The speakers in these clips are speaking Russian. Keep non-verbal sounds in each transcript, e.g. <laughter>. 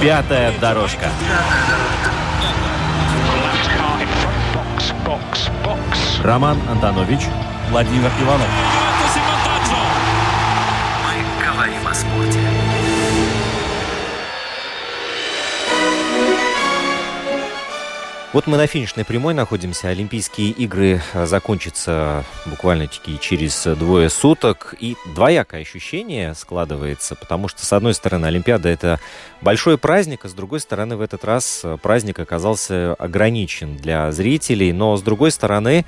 Пятая дорожка. Роман Антонович, Владимир Иванов. Мы говорим о спорте. Вот мы на финишной прямой находимся. Олимпийские игры э, закончатся буквально-таки через двое суток. И двоякое ощущение складывается, потому что, с одной стороны, Олимпиада – это большой праздник, а с другой стороны, в этот раз э, праздник оказался ограничен для зрителей. Но, с другой стороны,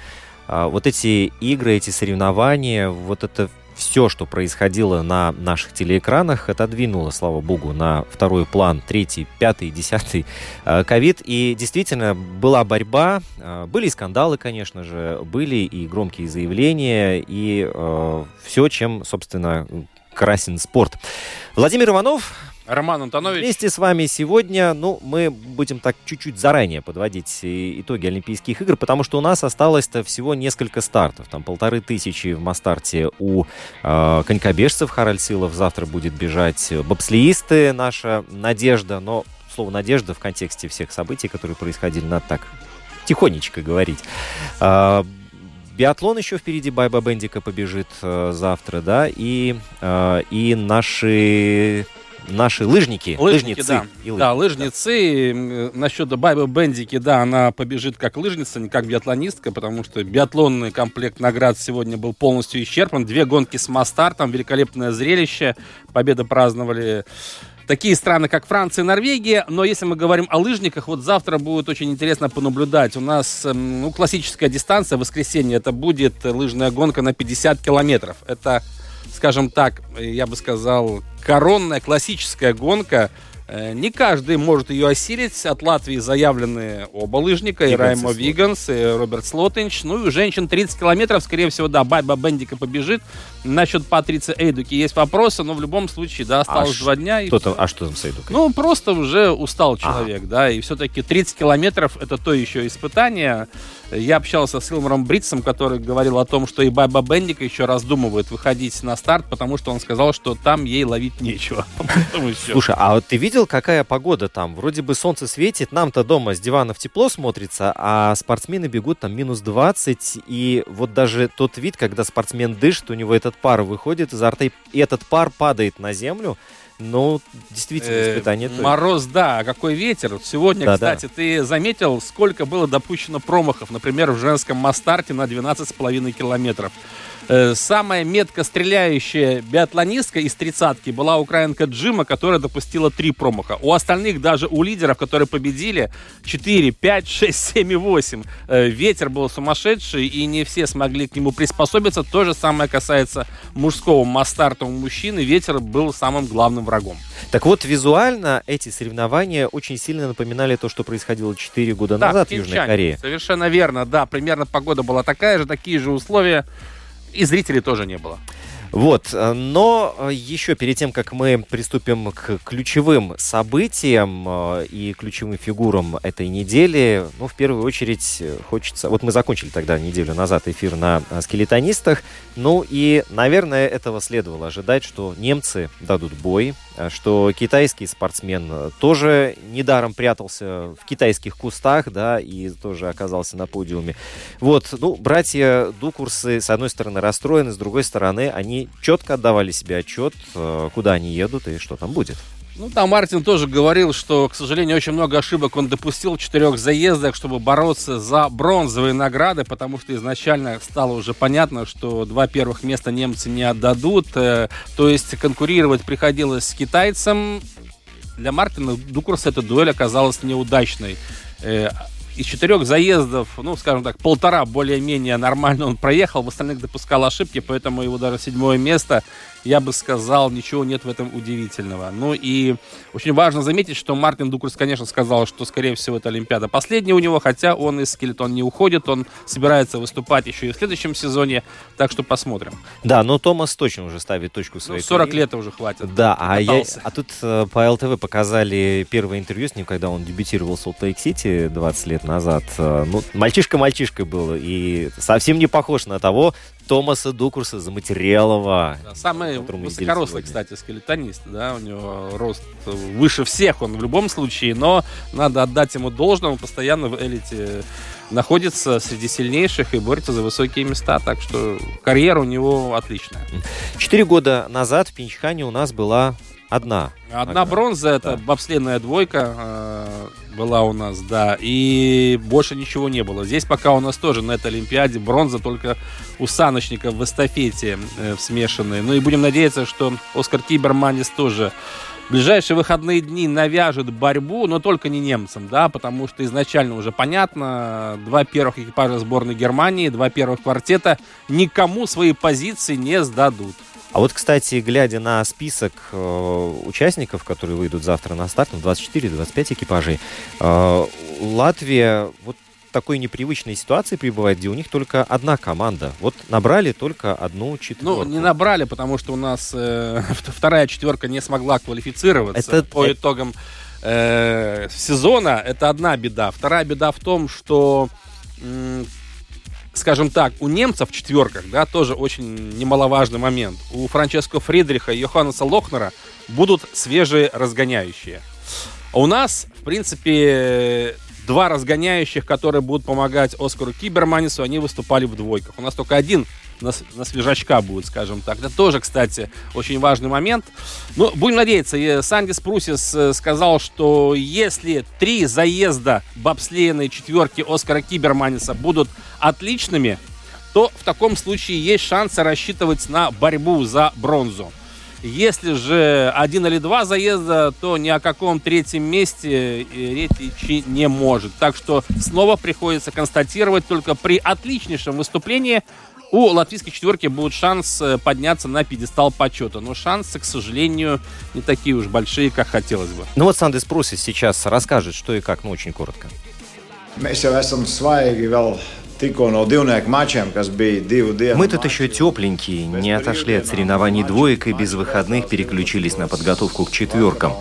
э, вот эти игры, эти соревнования, вот это все, что происходило на наших телеэкранах, отодвинуло, слава богу, на второй план третий, пятый, десятый э, ковид. И действительно была борьба, э, были и скандалы, конечно же, были и громкие заявления, и э, все, чем, собственно, красен спорт. Владимир Иванов, Роман Антонович. Вместе с вами сегодня, ну, мы будем так чуть-чуть заранее подводить итоги Олимпийских игр, потому что у нас осталось-то всего несколько стартов. Там полторы тысячи в Мастарте у э, конькобежцев Харальд Силов. Завтра будет бежать бобслеисты, наша надежда. Но слово «надежда» в контексте всех событий, которые происходили, надо так тихонечко говорить. Э, биатлон еще впереди, Байба Бендика побежит э, завтра, да, и, э, и наши наши лыжники, лыжники, лыжницы. Да, и лыжники, да лыжницы. Да. Насчет Байбы Бендики, да, она побежит как лыжница, не как биатлонистка, потому что биатлонный комплект наград сегодня был полностью исчерпан. Две гонки с Мастартом, великолепное зрелище. Победы праздновали такие страны, как Франция и Норвегия. Но если мы говорим о лыжниках, вот завтра будет очень интересно понаблюдать. У нас ну, классическая дистанция, воскресенье, это будет лыжная гонка на 50 километров. Это скажем так, я бы сказал, коронная классическая гонка. Э, не каждый может ее осилить. От Латвии заявлены оба лыжника, и Раймо Виганс, и Роберт Слотинч. Ну и женщин 30 километров, скорее всего, да, Байба Бендика побежит. Насчет Патрицы Эйдуки есть вопросы, но в любом случае, да, осталось а два дня. Что там, а что там с Эйдукой? Ну, просто уже устал человек, а. да, и все-таки 30 километров это то еще испытание. Я общался с Илмаром Бритсом, который говорил о том, что и Байба Бендика еще раздумывает выходить на старт, потому что он сказал, что там ей ловить нечего. <laughs> Слушай, а вот ты видел, какая погода там? Вроде бы солнце светит, нам-то дома с диванов тепло смотрится, а спортсмены бегут там минус 20, и вот даже тот вид, когда спортсмен дышит, у него этот пар выходит изо рта, и этот пар падает на землю, ну, действительно, э, испытание. Э, мороз, да. А какой ветер. Сегодня, да, кстати, да. ты заметил, сколько было допущено промахов, например, в женском Мастарте на 12,5 километров. Э, самая метко стреляющая биатлонистка из тридцатки была украинка Джима, которая допустила три промаха. У остальных, даже у лидеров, которые победили, 4, 5, 6, 7 и 8. Э, ветер был сумасшедший, и не все смогли к нему приспособиться. То же самое касается мужского мастарта у мужчины. Ветер был самым главным врагом. Так вот, визуально эти соревнования очень сильно напоминали то, что происходило 4 года да, назад в Южной Корее. Совершенно верно, да. Примерно погода была такая же, такие же условия. И зрителей тоже не было. Вот, э, но э, еще перед тем, как мы приступим к ключевым событиям э, и ключевым фигурам этой недели, ну, в первую очередь хочется... Вот мы закончили тогда неделю назад эфир на скелетонистах, ну и, наверное, этого следовало ожидать, что немцы дадут бой, что китайский спортсмен тоже недаром прятался в китайских кустах, да, и тоже оказался на подиуме. Вот, ну, братья Дукурсы, с одной стороны, расстроены, с другой стороны, они четко отдавали себе отчет, э, куда они едут и что там будет. Ну, там Мартин тоже говорил, что, к сожалению, очень много ошибок он допустил в четырех заездах, чтобы бороться за бронзовые награды, потому что изначально стало уже понятно, что два первых места немцы не отдадут. Э, то есть конкурировать приходилось с китайцем. Для Мартина Дукурса эта дуэль оказалась неудачной. Из четырех заездов, ну, скажем так, полтора более-менее нормально он проехал, в остальных допускал ошибки, поэтому его даже седьмое место я бы сказал, ничего нет в этом удивительного. Ну и очень важно заметить, что Мартин Дукурс, конечно, сказал, что, скорее всего, это Олимпиада последняя у него, хотя он из скелетон не уходит, он собирается выступать еще и в следующем сезоне, так что посмотрим. Да, но Томас точно уже ставит точку своей ну, 40 карьере. лет уже хватит. Да, а, я, а тут э, по ЛТВ показали первое интервью с ним, когда он дебютировал в Солт-Лейк-Сити 20 лет назад. Э, ну, мальчишка-мальчишкой был, и совсем не похож на того, Томаса Дукурса Заматериалова. Да, самый высокорослый, кстати, скелетонист. Да, у него рост выше всех он в любом случае, но надо отдать ему должное, он постоянно в элите находится среди сильнейших и борется за высокие места. Так что карьера у него отличная. Четыре года назад в Пинчхане у нас была одна. Одна бронза, это да. бобслейная двойка э, была у нас, да. И больше ничего не было. Здесь пока у нас тоже на этой Олимпиаде бронза только у саночников в эстафете э, в. Ну и будем надеяться, что Оскар Киберманис тоже в ближайшие выходные дни навяжет борьбу, но только не немцам, да, потому что изначально уже понятно, два первых экипажа сборной Германии, два первых квартета никому свои позиции не сдадут. А вот, кстати, глядя на список э, участников, которые выйдут завтра на старт, 24-25 ну, экипажей, э, Латвия вот такой непривычной ситуации пребывает, где у них только одна команда. Вот набрали только одну четверку. Ну, не набрали, потому что у нас э, <laughs> вторая четверка не смогла квалифицироваться Это... по итогам э, сезона. Это одна беда. Вторая беда в том, что скажем так, у немцев в четверках, да, тоже очень немаловажный момент. У Франческо Фридриха и Йоханнеса Лохнера будут свежие разгоняющие. А у нас, в принципе, два разгоняющих, которые будут помогать Оскару Киберманису, они выступали в двойках. У нас только один на, свежачка будет, скажем так. Это тоже, кстати, очень важный момент. Ну, будем надеяться. Сандис Прусис э, сказал, что если три заезда бобслейной четверки Оскара Киберманиса будут отличными, то в таком случае есть шансы рассчитывать на борьбу за бронзу. Если же один или два заезда, то ни о каком третьем месте речи не может. Так что снова приходится констатировать, только при отличнейшем выступлении у латвийской четверки будет шанс э, подняться на пьедестал почета. Но шансы, к сожалению, не такие уж большие, как хотелось бы. Ну вот Сандес Прусис сейчас расскажет, что и как, ну очень коротко. Mēs jau esam svaigi vēl мы тут еще тепленькие, не отошли от соревнований двоек и без выходных переключились на подготовку к четверкам.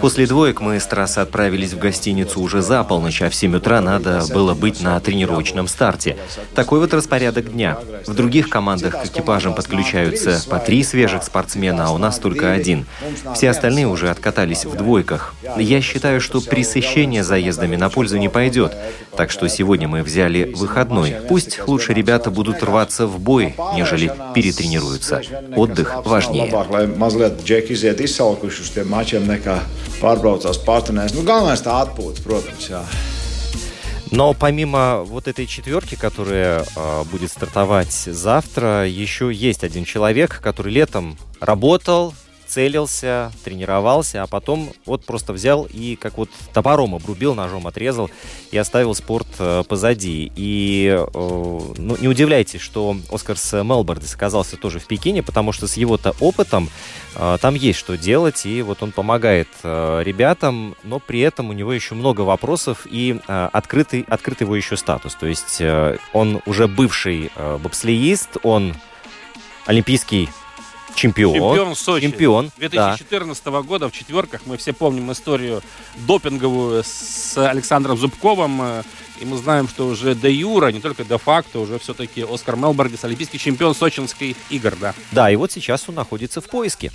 После двоек мы с трассы отправились в гостиницу уже за полночь, а в 7 утра надо было быть на тренировочном старте. Такой вот распорядок дня. В других командах к экипажам подключаются по три свежих спортсмена, а у нас только один. Все остальные уже откатались в двойках. Я считаю, что пресыщение заездами на пользу не пойдет. Так что сегодня мы взяли выходной одной. Пусть лучше ребята будут рваться в бой, нежели перетренируются. Отдых важнее. Но помимо вот этой четверки, которая э, будет стартовать завтра, еще есть один человек, который летом работал, целился, тренировался, а потом вот просто взял и как вот топором обрубил, ножом отрезал и оставил спорт э, позади. И э, ну, не удивляйтесь, что Оскарс Мелбордес оказался тоже в Пекине, потому что с его-то опытом э, там есть что делать, и вот он помогает ребятам, но при этом у него еще много вопросов и открытый, открытый его еще статус. То есть он уже бывший бобслеист, он олимпийский Чемпион. Чемпион Сочи. Чемпион, 2014 да. года в четверках. Мы все помним историю допинговую с Александром Зубковым. И мы знаем, что уже де юра, не только де факто, уже все-таки Оскар Мелбордис, олимпийский чемпион сочинских игр, да. Да, и вот сейчас он находится в поиске.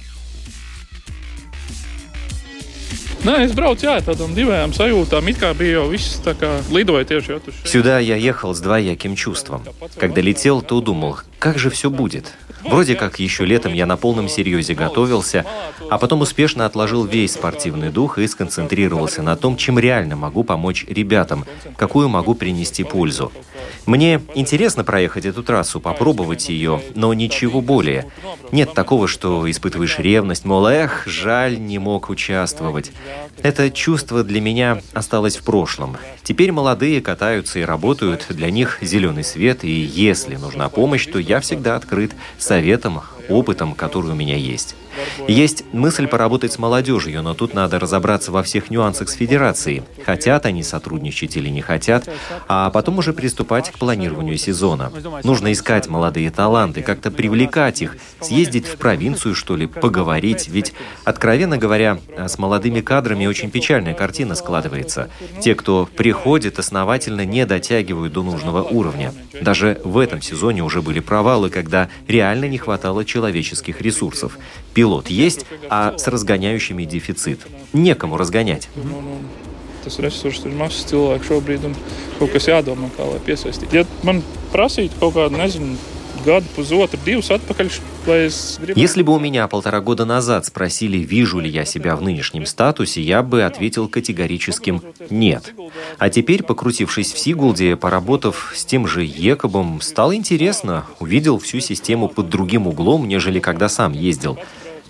Сюда я ехал с двояким чувством. Когда летел, то думал, как же все будет. Вроде как еще летом я на полном серьезе готовился, а потом успешно отложил весь спортивный дух и сконцентрировался на том, чем реально могу помочь ребятам, какую могу принести пользу. Мне интересно проехать эту трассу, попробовать ее, но ничего более. Нет такого, что испытываешь ревность, мол, эх, жаль, не мог участвовать. Это чувство для меня осталось в прошлом. Теперь молодые катаются и работают, для них зеленый свет, и если нужна помощь, то я всегда открыт советом, опытом, который у меня есть. Есть мысль поработать с молодежью, но тут надо разобраться во всех нюансах с федерацией. Хотят они сотрудничать или не хотят, а потом уже приступать к планированию сезона. Нужно искать молодые таланты, как-то привлекать их, съездить в провинцию, что ли, поговорить. Ведь, откровенно говоря, с молодыми кадрами очень печальная картина складывается. Те, кто приходит, основательно не дотягивают до нужного уровня. Даже в этом сезоне уже были провалы, когда реально не хватало человеческих ресурсов. Пилот есть, а с разгоняющими дефицит. Некому разгонять. tas resurss ir mazs cilvēks šobrīd, un kaut kas jādomā, kā lai piesaistītu. Ja man prasītu kaut kādu, nezinu, gadu, pusotru, divus atpakaļ, Если бы у меня полтора года назад спросили, вижу ли я себя в нынешнем статусе, я бы ответил категорическим «нет». А теперь, покрутившись в Сигулде, поработав с тем же Екобом, стало интересно, увидел всю систему под другим углом, нежели когда сам ездил.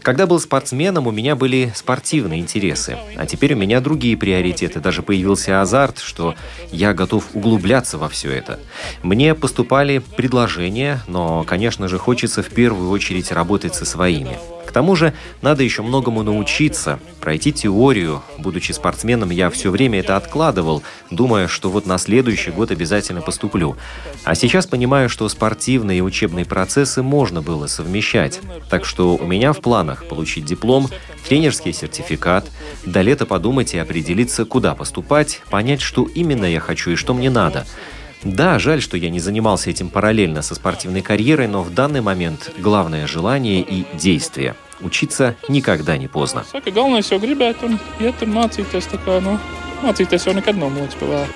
Когда был спортсменом, у меня были спортивные интересы, а теперь у меня другие приоритеты. Даже появился азарт, что я готов углубляться во все это. Мне поступали предложения, но, конечно же, хочется в первую очередь работать со своими тому же надо еще многому научиться, пройти теорию. Будучи спортсменом, я все время это откладывал, думая, что вот на следующий год обязательно поступлю. А сейчас понимаю, что спортивные и учебные процессы можно было совмещать. Так что у меня в планах получить диплом, тренерский сертификат, до лета подумать и определиться, куда поступать, понять, что именно я хочу и что мне надо – да, жаль, что я не занимался этим параллельно со спортивной карьерой, но в данный момент главное желание и действие. Учиться никогда не поздно. Galvenais jau gribēt un iet un mācīties, tā kā, nu, mācīties jau nekad nav pa vēl.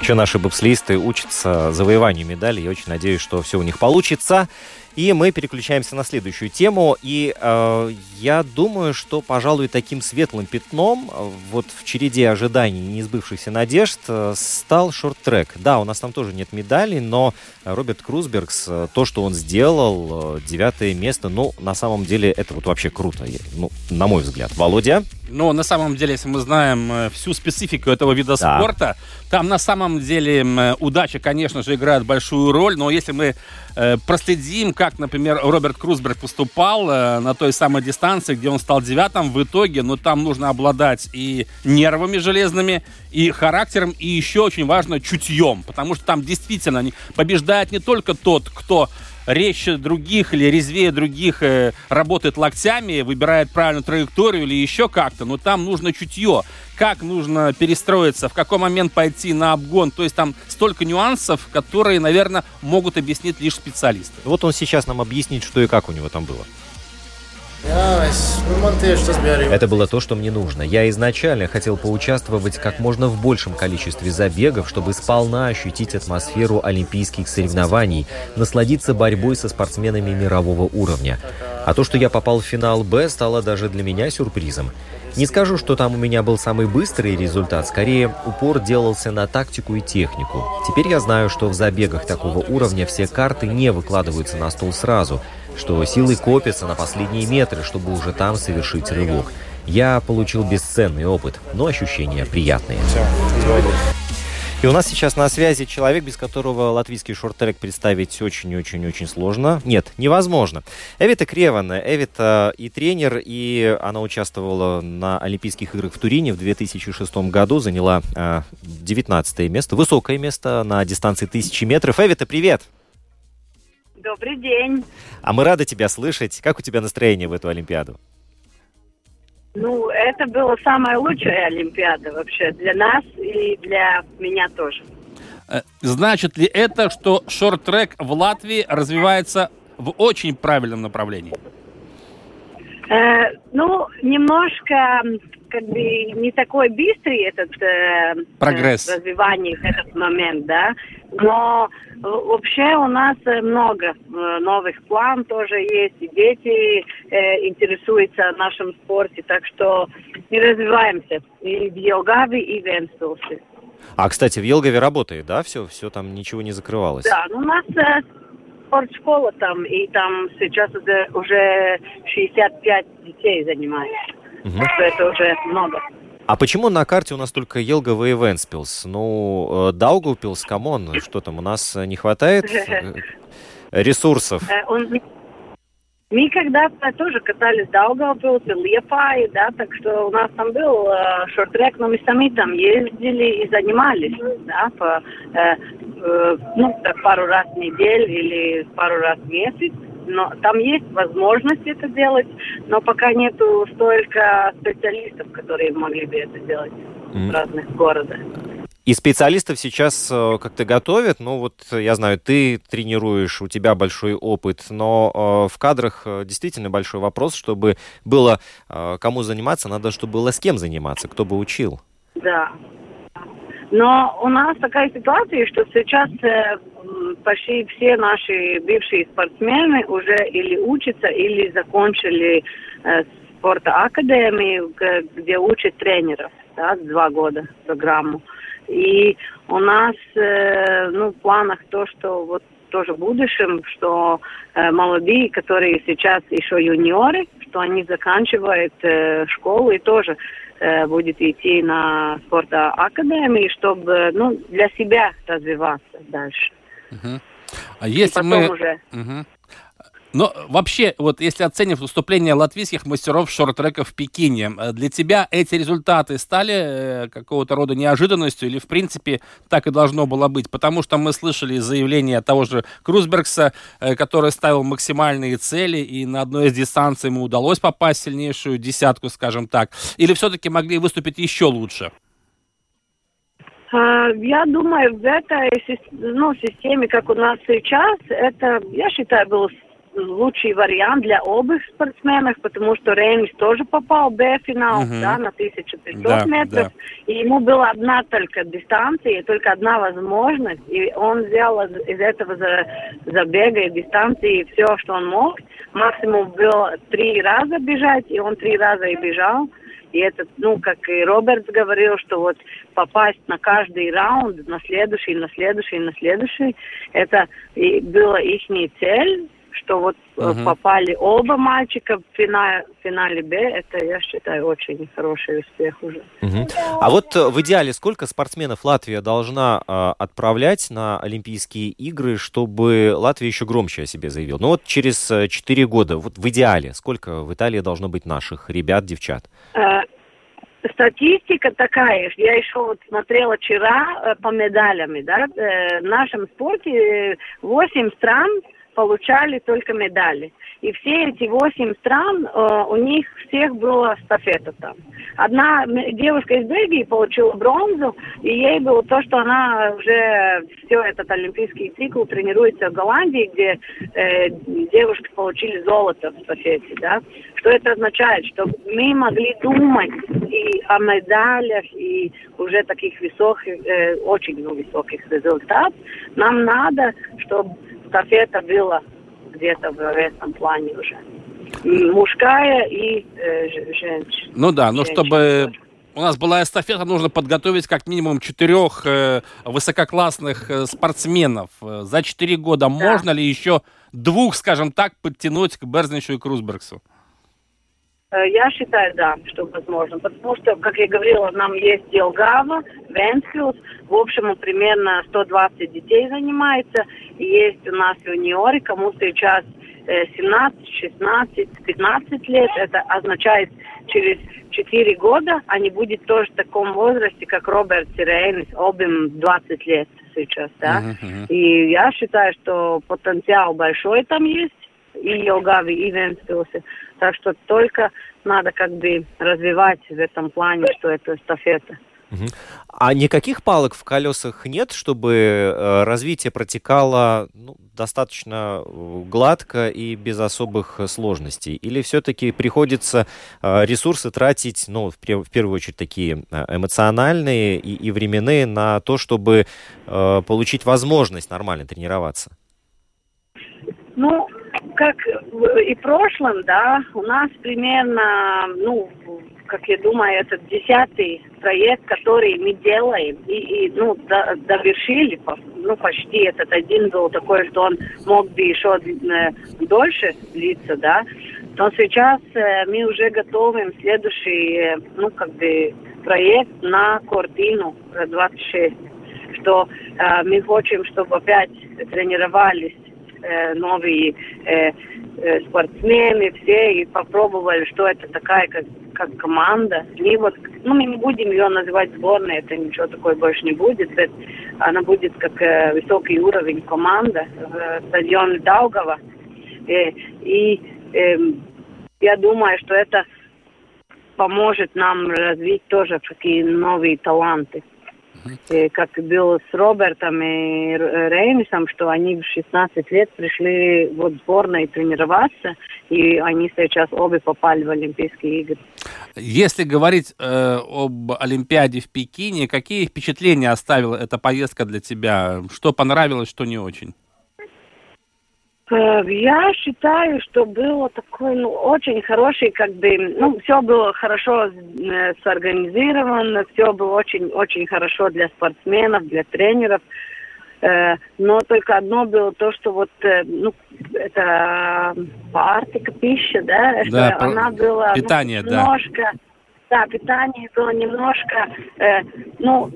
Еще наши бобслисты учатся завоеванию медалей. Я очень надеюсь, что все у них получится. И мы переключаемся на следующую тему. И э, я думаю, что, пожалуй, таким светлым пятном э, вот в череде ожиданий и неизбывшихся надежд э, стал шорт-трек. Да, у нас там тоже нет медалей, но Роберт Крузбергс, э, то, что он сделал, девятое место, ну, на самом деле, это вот вообще круто, ну, на мой взгляд. Володя? Но на самом деле, если мы знаем всю специфику этого вида да. спорта, там на самом деле удача, конечно же, играет большую роль, но если мы э, проследим, как, например, Роберт Крузберг поступал э, на той самой дистанции, где он стал девятым в итоге, но там нужно обладать и нервами железными, и характером, и еще очень важно чутьем, потому что там действительно побеждает не только тот, кто резче других или резвее других э, работает локтями, выбирает правильную траекторию или еще как-то, но там нужно чутье. Как нужно перестроиться, в какой момент пойти на обгон. То есть там столько нюансов, которые, наверное, могут объяснить лишь специалисты. Вот он сейчас нам объяснит, что и как у него там было. Это было то, что мне нужно. Я изначально хотел поучаствовать как можно в большем количестве забегов, чтобы сполна ощутить атмосферу олимпийских соревнований, насладиться борьбой со спортсменами мирового уровня. А то, что я попал в финал «Б», стало даже для меня сюрпризом. Не скажу, что там у меня был самый быстрый результат, скорее упор делался на тактику и технику. Теперь я знаю, что в забегах такого уровня все карты не выкладываются на стол сразу – что силы копятся на последние метры, чтобы уже там совершить рывок. Я получил бесценный опыт, но ощущения приятные. И у нас сейчас на связи человек, без которого латвийский шорт-трек представить очень-очень-очень сложно. Нет, невозможно. Эвита Креван. Эвита и тренер, и она участвовала на Олимпийских играх в Турине в 2006 году, заняла э, 19 место, высокое место на дистанции 1000 метров. Эвита, привет! Добрый день. А мы рады тебя слышать. Как у тебя настроение в эту Олимпиаду? Ну, это была самая лучшая Олимпиада вообще для нас и для меня тоже. Э, значит ли это, что шорт-трек в Латвии развивается в очень правильном направлении? Э, ну, немножко как бы не такой быстрый этот э, прогресс э, развивание в этот момент, да, но вообще у нас много э, новых план тоже есть, и дети э, интересуются нашим спорте, так что мы развиваемся и в Елгаве, и в Энстулсе. А, кстати, в Елгаве работает, да, все, все там ничего не закрывалось? Да, ну у нас э, спортшкола там, и там сейчас уже, уже 65 детей занимается. Угу. Это уже много. А почему на карте у нас только Елгава и Вентспилс? Ну, э, Даугавпилс, come on, что там, у нас не хватает э, <laughs> ресурсов? Э, мы когда-то тоже катались Даугавпилс и Лиепая, да, так что у нас там был э, шорт-трек, но мы сами там ездили и занимались, да, по, э, э, ну, так пару раз в неделю или пару раз в месяц но там есть возможность это делать, но пока нету столько специалистов, которые могли бы это делать mm. в разных городах. И специалистов сейчас э, как-то готовят. Ну вот я знаю, ты тренируешь, у тебя большой опыт, но э, в кадрах э, действительно большой вопрос, чтобы было кому заниматься, надо, чтобы было с кем заниматься, кто бы учил. Да. Но у нас такая ситуация, что сейчас почти все наши бывшие спортсмены уже или учатся, или закончили э, спортакадемию, где учат тренеров, да, два года программу. И у нас э, ну, в планах то, что вот тоже в будущем, что э, молодые, которые сейчас еще юниоры, что они заканчивают э, школу и тоже э, будет идти на спортакадемию, чтобы ну, для себя развиваться дальше. Угу. А если мы... Уже... Угу. Но вообще, вот если оценив выступление латвийских мастеров шорт-трека в Пекине, э, для тебя эти результаты стали э, какого-то рода неожиданностью или, в принципе, так и должно было быть? Потому что мы слышали заявление того же Крузбергса, э, который ставил максимальные цели, и на одной из дистанций ему удалось попасть в сильнейшую десятку, скажем так. Или все-таки могли выступить еще лучше? А, я думаю, в этой ну, системе, как у нас сейчас, это, я считаю, был лучший вариант для обоих спортсменов, потому что Рейнис тоже попал в Б-финал, угу. да, на 1500 да, метров, да. и ему была одна только дистанция, только одна возможность, и он взял из этого забега и дистанции все, что он мог. Максимум было три раза бежать, и он три раза и бежал. И это, ну, как и Робертс говорил, что вот попасть на каждый раунд, на следующий, на следующий, на следующий, это и была их цель, что вот uh-huh. попали оба мальчика в финале, в финале Б, это, я считаю, очень хороший успех уже. Uh-huh. А вот э, в идеале сколько спортсменов Латвия должна э, отправлять на Олимпийские игры, чтобы Латвия еще громче о себе заявила? Ну вот через 4 э, года, вот в идеале, сколько в Италии должно быть наших ребят, девчат? Uh, Статистика такая, я еще вот смотрела вчера э, по медалям, да, э, в нашем спорте 8 стран получали только медали. И все эти восемь стран, э, у них всех была стафета там. Одна девушка из Бельгии получила бронзу, и ей было то, что она уже все этот олимпийский цикл тренируется в Голландии, где э, девушки получили золото в стафете, да. Что это означает? Что мы могли думать и о медалях, и уже таких высоких, э, очень ну, высоких результатов. Нам надо, чтобы эстафета была где-то в этом плане уже. Мужская и э, женщина. Ну да, но чтобы у нас была эстафета, нужно подготовить как минимум четырех э, высококлассных э, спортсменов. Э, за четыре года да. можно ли еще двух, скажем так, подтянуть к Берзничу и Крузбергсу? Э, я считаю, да, что возможно. Потому что, как я говорила, нам есть Делгава, Венскилс. В общем, примерно 120 детей занимается. Есть у нас юниоры, кому сейчас 17, 16, 15 лет. Это означает, через 4 года они будут тоже в таком возрасте, как Роберт Сирейнис, обим 20 лет сейчас, да. Uh-huh. И я считаю, что потенциал большой там есть и Елгаве, и Венспилсе. Так что только надо как бы развивать в этом плане, что это эстафета. А никаких палок в колесах нет, чтобы э, развитие протекало ну, достаточно э, гладко и без особых сложностей? Или все-таки приходится э, ресурсы тратить, ну, в, в первую очередь, такие эмоциональные и, и временные на то, чтобы получить возможность нормально тренироваться? Ну, как и в прошлом, да, у нас примерно, ну, как я думаю, этот десятый проект, который мы делаем, и, и ну, до, довершили, ну, почти этот один был такой, что он мог бы еще э, дольше длиться, да, Но сейчас э, мы уже готовим следующий, э, ну, как бы, проект на Кортину 26, что э, мы хотим, чтобы опять тренировались э, новые э, э, спортсмены все и попробовали, что это такая как, как команда. И вот, ну, мы не будем ее называть сборной, это ничего такое больше не будет. Это, она будет как э, высокий уровень команда э, стадионе Даугава. Э, и э, я думаю, что это поможет нам развить тоже такие новые таланты. И как было с Робертом и Рейнисом, что они в 16 лет пришли вот в сборной тренироваться, и они сейчас обе попали в Олимпийские игры. Если говорить э, об Олимпиаде в Пекине, какие впечатления оставила эта поездка для тебя? Что понравилось, что не очень? Э, я считаю, что было такой, ну, очень хороший, как бы, ну, все было хорошо э, сорганизовано, все было очень-очень хорошо для спортсменов, для тренеров. Э, но только одно было то, что вот, ну, это партика пища, да, да она была питание, ну, немножко, да. да, питание было немножко, э, ну,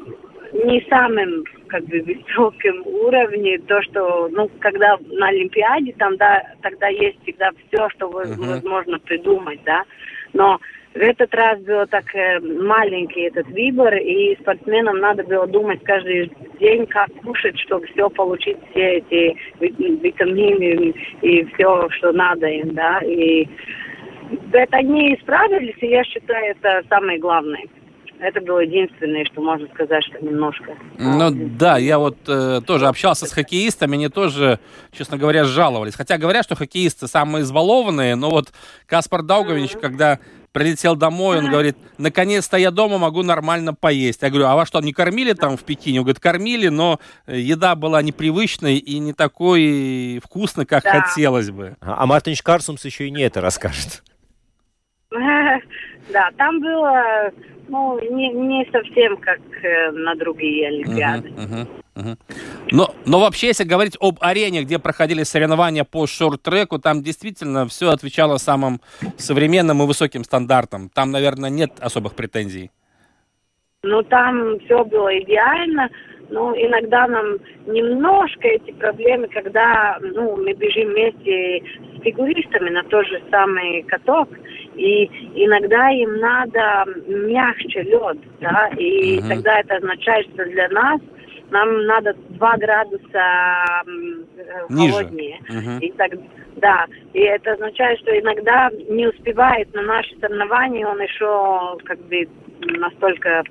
не самым как бы высоком уровне, то, что, ну, когда на Олимпиаде, там, да, тогда есть всегда все, что uh-huh. возможно придумать, да, но в этот раз был так э, маленький этот выбор, и спортсменам надо было думать каждый день, как кушать, чтобы все получить, все эти витамины и все, что надо им, да, и это они справились, и я считаю, это самое главное. Это было единственное, что можно сказать, что немножко. Ну да, я вот э, тоже общался с хоккеистами, они тоже, честно говоря, жаловались. Хотя говорят, что хоккеисты самые избалованные, но вот Каспар Даугович, mm-hmm. когда прилетел домой, он говорит, наконец-то я дома могу нормально поесть. Я говорю, а вас что, не кормили там в Пекине? Он говорит, кормили, но еда была непривычной и не такой вкусной, как да. хотелось бы. А Мартинш Карсумс еще и не это расскажет. Да, там было ну, не, не совсем как э, на другие Олимпиады. Uh-huh, uh-huh, Но, но вообще, если говорить об арене, где проходили соревнования по шорт-треку, там действительно все отвечало самым современным и высоким стандартам. Там, наверное, нет особых претензий. Ну, там все было идеально. Ну, иногда нам немножко эти проблемы, когда ну, мы бежим вместе с фигуристами на тот же самый каток, и иногда им надо мягче лед, да, и uh-huh. тогда это означает, что для нас нам надо 2 градуса Ниже. холоднее. Uh-huh. И так, да, и это означает, что иногда не успевает на наши соревнования, он еще как бы настолько э,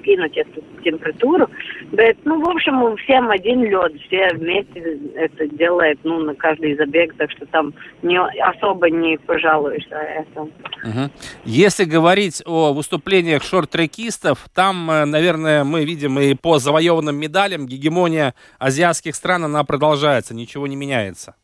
скинуть эту температуру. Bet, ну, в общем, всем один лед, все вместе это делают, ну, на каждый забег, так что там не, особо не пожалуешься это. Угу. Если говорить о выступлениях шорт-трекистов, там, э, наверное, мы видим и по завоеванным медалям гегемония азиатских стран, она продолжается, ничего не меняется.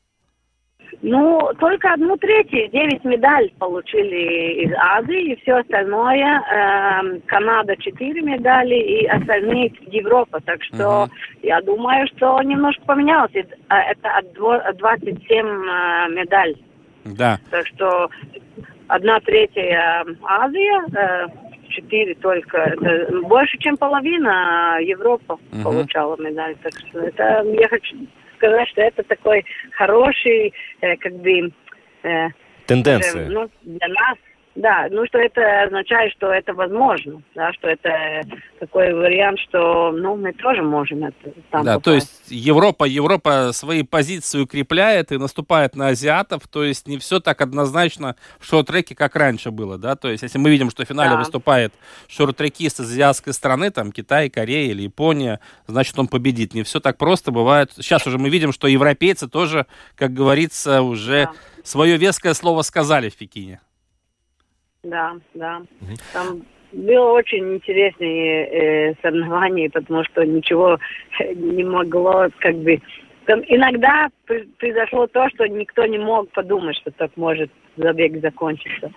Ну, только одну третью, девять медалей получили из Азии, и все остальное, э, Канада четыре медали, и остальные Европа. Так что uh-huh. я думаю, что немножко поменялось. Это от 27 э, медалей. Да. Так что одна третья Азия, э, четыре только. Это больше, чем половина Европа uh-huh. получала медаль. Так что это я хочу сказать, что это такой хороший, э, как бы... Э, Тенденция. Э, ну, для нас да, ну что это означает, что это возможно, да, что это такой вариант, что ну мы тоже можем это там. Да, попасть. то есть Европа, Европа свои позиции укрепляет и наступает на азиатов, то есть не все так однозначно в шорт-треке, как раньше было, да, то есть если мы видим, что в финале да. выступает шорт-трекист из азиатской страны, там Китай, Корея или Япония, значит он победит. Не все так просто бывает. Сейчас уже мы видим, что европейцы тоже, как говорится, уже да. свое веское слово сказали в Пекине. Да, да. Там было очень интересные э, соревнования, потому что ничего не могло, как бы... Там иногда произошло то, что никто не мог подумать, что так может забег закончиться.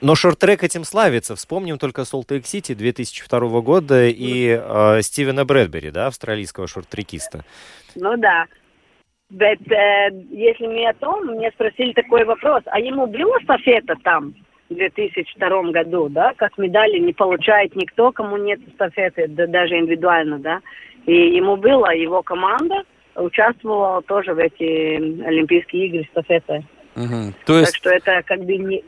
Но шорт-трек этим славится. Вспомним только Солт-Лейк-Сити 2002 года и э, Стивена Брэдбери, да, австралийского шорт-трекиста. Ну да. Bet, э, если мне о том, мне спросили такой вопрос, а ему была эстафета там 2002 году, да, как медали не получает никто, кому нет эстафеты, да, даже индивидуально, да, и ему была его команда, участвовала тоже в эти Олимпийские игры эстафеты. Угу. То есть... Так что это как бы не,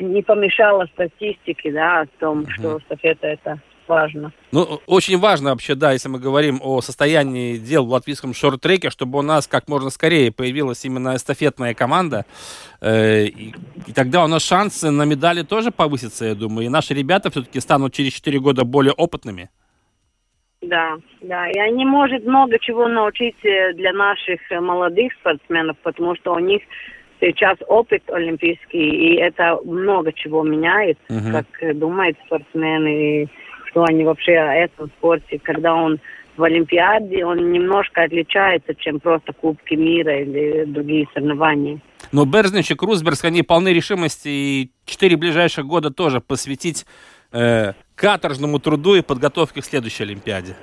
не помешало статистике, да, о том, угу. что эстафета это важно. Ну, очень важно вообще, да, если мы говорим о состоянии дел в латвийском шорт-треке, чтобы у нас как можно скорее появилась именно эстафетная команда, э, и, и тогда у нас шансы на медали тоже повысятся, я думаю, и наши ребята все-таки станут через 4 года более опытными. Да, да, и они может много чего научить э, для наших э, молодых спортсменов, потому что у них сейчас опыт олимпийский, и это много чего меняет, uh-huh. как думает спортсмен, и что они вообще о этом спорте, когда он в Олимпиаде, он немножко отличается, чем просто Кубки мира или другие соревнования. Но Берзнич и Крузберг, они полны решимости и четыре ближайших года тоже посвятить э, каторжному труду и подготовке к следующей Олимпиаде.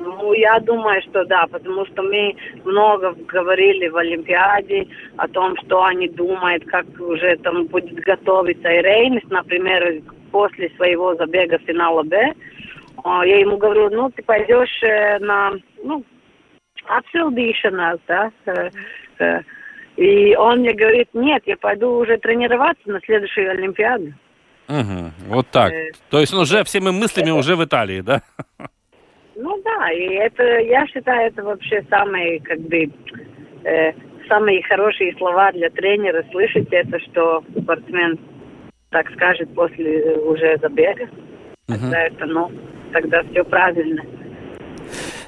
Ну, я думаю, что да, потому что мы много говорили в Олимпиаде о том, что они думают, как уже там будет готовиться. И Рейнс, например, после своего забега финала Б, я ему говорю, ну, ты пойдешь э, на, ну, отсылдишенас, да, э, э. и он мне говорит, нет, я пойду уже тренироваться на следующей Олимпиаде. Угу, вот так. То есть он уже всеми мыслями уже в Италии, да? Ну да, и это, я считаю, это вообще самые, как бы, э, самые хорошие слова для тренера. Слышите это, что спортсмен так скажет после уже забега. Угу. Тогда это, ну, тогда все правильно.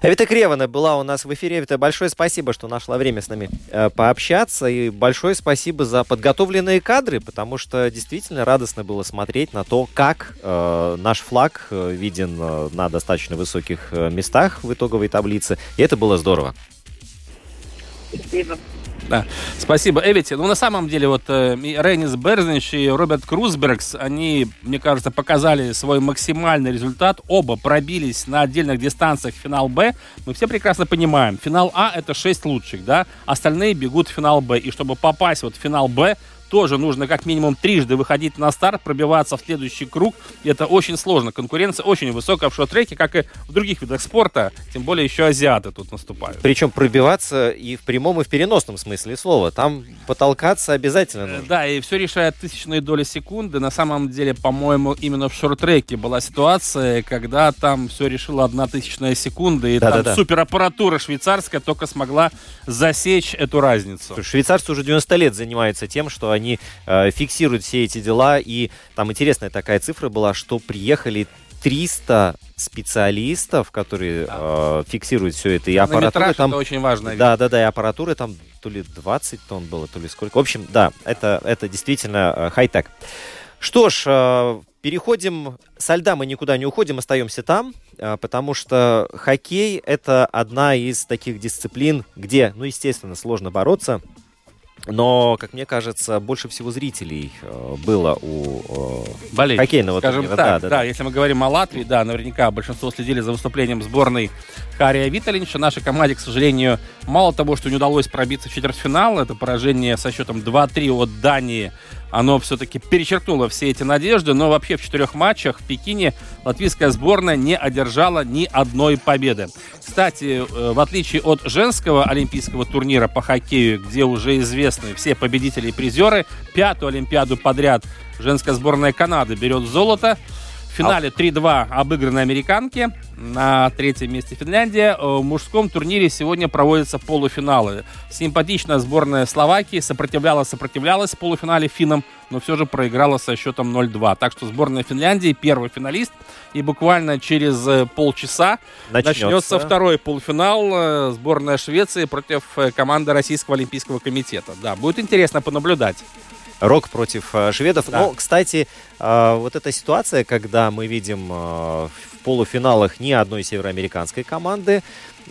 Эвита Кревана была у нас в эфире. Эвита, большое спасибо, что нашла время с нами э, пообщаться. И большое спасибо за подготовленные кадры, потому что действительно радостно было смотреть на то, как э, наш флаг э, виден э, на достаточно высоких э, местах в итоговой таблице. И это было здорово. Спасибо. Да. Спасибо, Эвити. Ну, на самом деле, вот э, Рейнис Берзнич и Роберт Крузбергс, они, мне кажется, показали свой максимальный результат. Оба пробились на отдельных дистанциях в финал Б. Мы все прекрасно понимаем, финал А — это 6 лучших, да? Остальные бегут в финал Б. И чтобы попасть вот в финал Б, тоже нужно как минимум трижды выходить на старт, пробиваться в следующий круг. И это очень сложно. Конкуренция очень высокая в шорт-треке, как и в других видах спорта. Тем более еще азиаты тут наступают. Причем пробиваться и в прямом, и в переносном смысле слова. Там потолкаться обязательно нужно. Да, и все решает тысячные доли секунды. На самом деле, по-моему, именно в шорт-треке была ситуация, когда там все решило одна тысячная секунда, и да, там да, да. супераппаратура швейцарская только смогла засечь эту разницу. Швейцарцы уже 90 лет занимаются тем, что они э, фиксируют все эти дела. И там интересная такая цифра была, что приехали 300 специалистов, которые да. э, фиксируют все это. И аппаратура там... Это очень важно. Да, да, да, и аппаратуры там то ли 20 тонн было, то ли сколько. В общем, да, это, это действительно э, хай-тек. Что ж, э, переходим со льда, мы никуда не уходим, остаемся там, э, потому что хоккей это одна из таких дисциплин, где, ну, естественно, сложно бороться но, как мне кажется, больше всего зрителей э, было у э, хоккейного Скажем турнира. Так, да, да, да, если мы говорим о Латвии, да, наверняка большинство следили за выступлением сборной Хария Виталинча. Нашей команде, к сожалению, мало того, что не удалось пробиться в четвертьфинал, это поражение со счетом 2-3 от Дании оно все-таки перечеркнуло все эти надежды, но вообще в четырех матчах в Пекине латвийская сборная не одержала ни одной победы. Кстати, э, в отличие от женского олимпийского турнира по хоккею, где уже известны все победители и призеры, пятую Олимпиаду подряд женская сборная Канады берет золото. В финале 3-2 обыграны американки. На третьем месте Финляндия. В мужском турнире сегодня проводятся полуфиналы. Симпатичная сборная Словакии сопротивлялась, сопротивлялась в полуфинале финнам, но все же проиграла со счетом 0-2. Так что сборная Финляндии первый финалист. И буквально через э, полчаса начнется, начнется второй полуфинал. Э, сборная Швеции против э, команды Российского Олимпийского комитета. Да, будет интересно понаблюдать рок против э, шведов. Да. Но, кстати, э, вот эта ситуация, когда мы видим э, в полуфиналах ни одной североамериканской команды,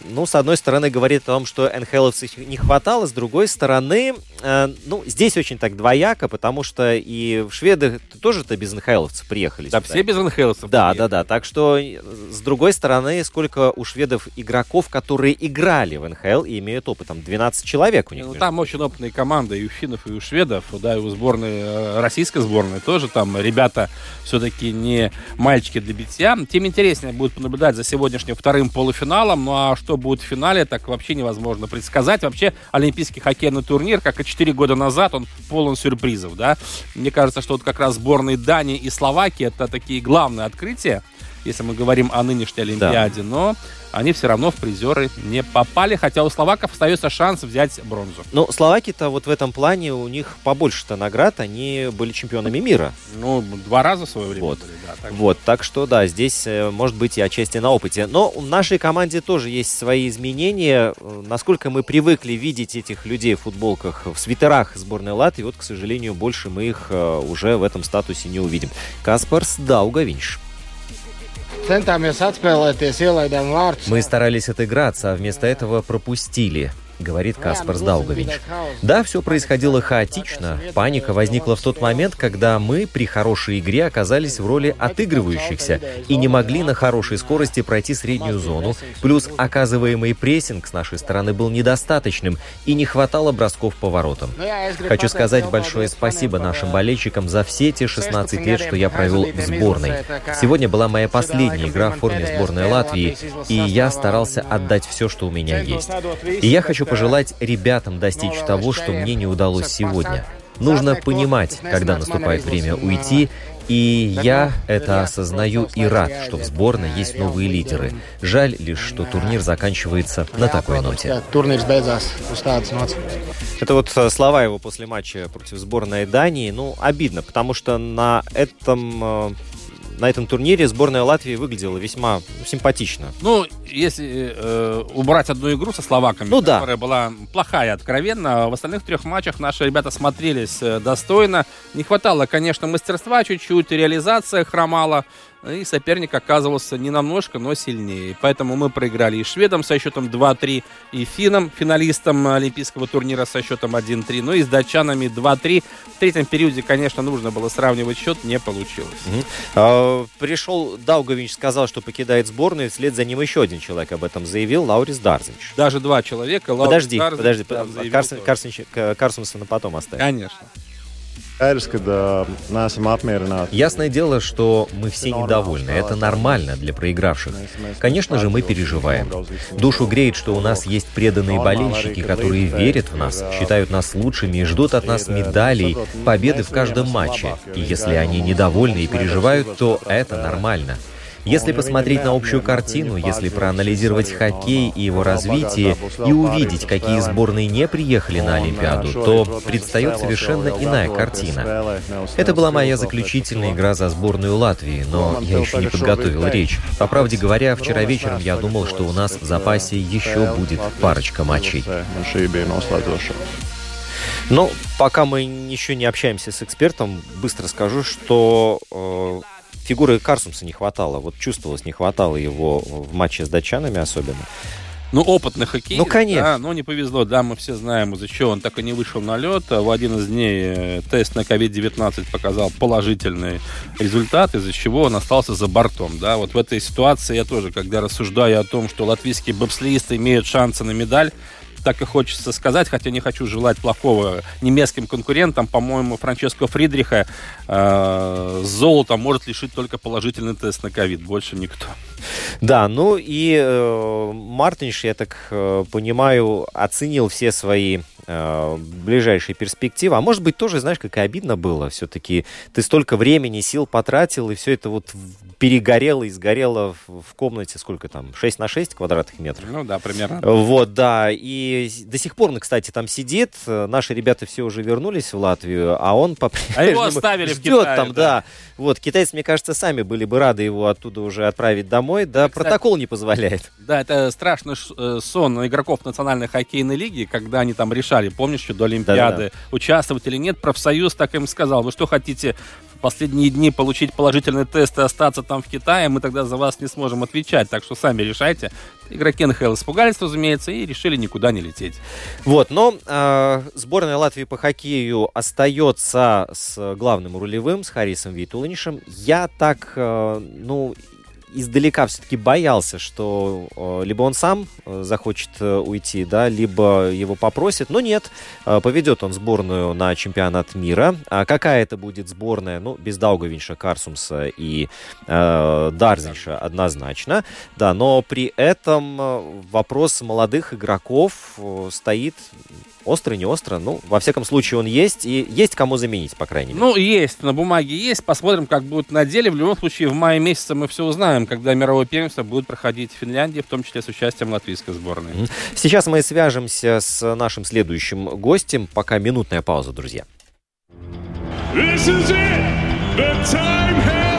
ну, с одной стороны, говорит о том, что НХЛовцев не хватало, с другой стороны, э, ну, здесь очень так двояко, потому что и в шведы тоже-то без НХЛовцев приехали. Да, сюда. все без НХЛовцев. Да, приехали. да, да. Так что, э, с другой стороны, сколько у шведов игроков, которые играли в НХЛ и имеют опыт. Там 12 человек у них. Ну, между там очень опытные команды и у финнов, и у шведов, да, и у сборной, э, российской сборной тоже там ребята все-таки не мальчики для битья. Тем интереснее будет понаблюдать за сегодняшним вторым полуфиналом. Ну а что будет в финале, так вообще невозможно предсказать. Вообще, Олимпийский хоккейный турнир, как и 4 года назад, он полон сюрпризов, да. Мне кажется, что вот как раз сборные Дании и Словакии это такие главные открытия, если мы говорим о нынешней Олимпиаде. Но они все равно в призеры не попали, хотя у словаков остается шанс взять бронзу. Ну, словаки-то вот в этом плане у них побольше-то наград, они были чемпионами мира. Ну, два раза в свое время Вот. были, да. так что- Вот, так что да, здесь э, может быть и отчасти на опыте. Но в нашей команде тоже есть свои изменения. Э, Насколько мы привыкли видеть этих людей в футболках, в свитерах сборной Латвии, вот, к сожалению, больше мы их э, уже в этом статусе не увидим. Каспарс Даугавинш. Мы старались отыграться, а вместо этого пропустили, говорит Каспарс Даугавинч. Да, все происходило хаотично. Паника возникла в тот момент, когда мы при хорошей игре оказались в роли отыгрывающихся и не могли на хорошей скорости пройти среднюю зону, плюс оказываемый прессинг с нашей стороны был недостаточным и не хватало бросков по воротам. Хочу сказать большое спасибо нашим болельщикам за все те 16 лет, что я провел в сборной. Сегодня была моя последняя игра в форме сборной Латвии, и я старался отдать все, что у меня есть. И я хочу пожелать ребятам достичь того, что мне не удалось сегодня. Нужно понимать, когда наступает время уйти, и я это осознаю и рад, что в сборной есть новые лидеры. Жаль лишь, что турнир заканчивается на такой ноте. Nots. Это вот э, слова его после матча против сборной Дании. Ну, обидно, потому что на этом, э, на этом турнире сборная Латвии выглядела весьма симпатично. Ну, если э, убрать одну игру со словаками, Ну да. которая была плохая, откровенно, в остальных трех матчах наши ребята смотрелись э, достойно. Не хватало, конечно, мастерства чуть-чуть, реализация хромала. И соперник оказывался не намножко, но сильнее. Поэтому мы проиграли и шведам со счетом 2-3, и финнам, финалистам Олимпийского турнира со счетом 1-3, ну и с датчанами 2-3. В третьем периоде, конечно, нужно было сравнивать счет, не получилось. Э, Пришел Даугавинч, сказал, что покидает сборную, вслед за ним еще один человек об этом заявил, Лаурис Дарзинч. Даже два человека. Лаурис Подожди, Дарзинч, подожди, да, заявил Карсон, тоже. Карсонч- К- Карсонсона потом оставим. Конечно. Ясное дело, что мы все недовольны. Это нормально для проигравших. Конечно же, мы переживаем. Душу греет, что у нас есть преданные болельщики, которые верят в нас, считают нас лучшими и ждут от нас медалей, победы в каждом матче. И если они недовольны и переживают, то это нормально. Если посмотреть на общую картину, если проанализировать хоккей и его развитие и увидеть, какие сборные не приехали на Олимпиаду, то предстает совершенно иная картина. Это была моя заключительная игра за сборную Латвии, но я еще не подготовил речь. По правде говоря, вчера вечером я думал, что у нас в запасе еще будет парочка матчей. Но пока мы еще не общаемся с экспертом, быстро скажу, что э, фигуры Карсумса не хватало. Вот чувствовалось, не хватало его в матче с датчанами особенно. Ну, опытный хоккей. Ну, конечно. Да, но не повезло. Да, мы все знаем, из-за чего он так и не вышел на лед. В один из дней э, тест на COVID-19 показал положительный результат, из-за чего он остался за бортом. Да, вот в этой ситуации я тоже, когда рассуждаю о том, что латвийские бобслеисты имеют шансы на медаль, так и хочется сказать, хотя не хочу желать плохого немецким конкурентам. По-моему, Франческо Фридриха э, золото может лишить только положительный тест на ковид. Больше никто. Да, ну и э, Мартинш, я так э, понимаю, оценил все свои э, ближайшие перспективы. А может быть, тоже, знаешь, как и обидно было. Все-таки ты столько времени, сил потратил, и все это вот в- перегорело и сгорело в, в комнате, сколько там, 6 на 6 квадратных метров. Ну да, примерно. Вот, да. И до сих пор он, кстати, там сидит. Э, Наши ребята все уже вернулись в Латвию, а он по-прежнему А его <laughs> оставили в ждет Китае, там, да. да. Вот, китайцы, мне кажется, сами были бы рады его оттуда уже отправить домой, да, Кстати- протокол не позволяет. Да, это страшный э, сон игроков Национальной хоккейной лиги, когда они там решали, помнишь, что до Олимпиады Да-да-да. участвовать или нет, профсоюз так им сказал, вы что хотите последние дни получить положительный тест и остаться там в Китае, мы тогда за вас не сможем отвечать. Так что сами решайте. Игроки НХЛ испугались, разумеется, и решили никуда не лететь. Вот, но э, сборная Латвии по хоккею остается с главным рулевым, с Харисом Витулинишем. Я так, э, ну, издалека все-таки боялся, что э, либо он сам э, захочет э, уйти, да, либо его попросит. Но нет, поведет он сборную на чемпионат мира. А какая это будет сборная? Ну, без Даугавинша, Карсумса и э, Дарзинша однозначно. Да, но при этом вопрос молодых игроков стоит Остро, не остро, ну, во всяком случае, он есть, и есть кому заменить, по крайней мере. Ну, есть, на бумаге есть, посмотрим, как будет на деле. В любом случае, в мае месяце мы все узнаем, когда мировое первенство будет проходить в Финляндии, в том числе с участием латвийской сборной. Сейчас мы свяжемся с нашим следующим гостем. Пока минутная пауза, друзья. This is it. The time has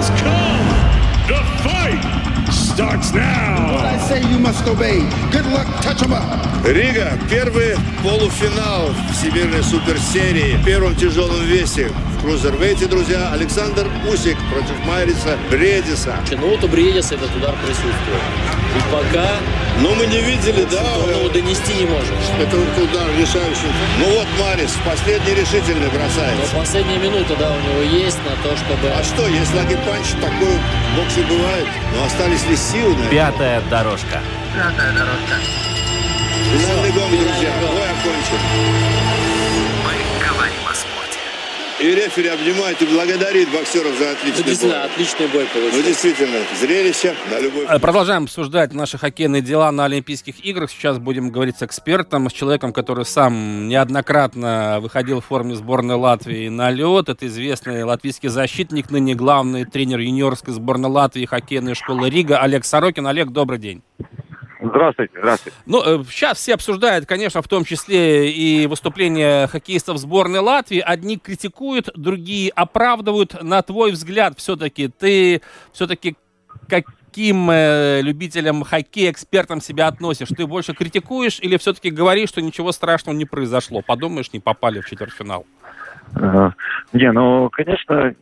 starts now. What I say you must obey. Good luck, touch em up. Рига. Первый полуфинал Всемирной суперсерии в первом тяжелом весе. В крузервейте, друзья, Александр Усик против Майриса Бредиса. Ну вот у Бредиса этот удар присутствует. И пока... Но мы не видели, да? Он его донести не может. Это удар решающий. Ну вот Марис, последний решительный бросает. Но последняя минута, да, у него есть на то, чтобы... А что, если лаги-панч такой в боксе бывает? Но остались ли силы? Пятая дорожка. Пятая дорожка. Финальный гонг, друзья. Бой окончен. И рефери обнимает и благодарит боксеров за отличный ну, действительно, бой. отличный бой получился. Ну, действительно, зрелище на любой... Э, продолжаем обсуждать наши хоккейные дела на Олимпийских играх. Сейчас будем говорить с экспертом, с человеком, который сам неоднократно выходил в форме сборной Латвии на лед. Это известный латвийский защитник, ныне главный тренер юниорской сборной Латвии хоккейной школы Рига Олег Сорокин. Олег, добрый день. Здравствуйте, здравствуйте. Ну, сейчас э, все обсуждают, конечно, в том числе и выступления хоккеистов сборной Латвии. Одни критикуют, другие оправдывают. На твой взгляд, все-таки ты все-таки каким э, любителям хоккея, экспертам себя относишь? Ты больше критикуешь или все-таки говоришь, что ничего страшного не произошло? Подумаешь, не попали в четвертьфинал? Не, ну, конечно,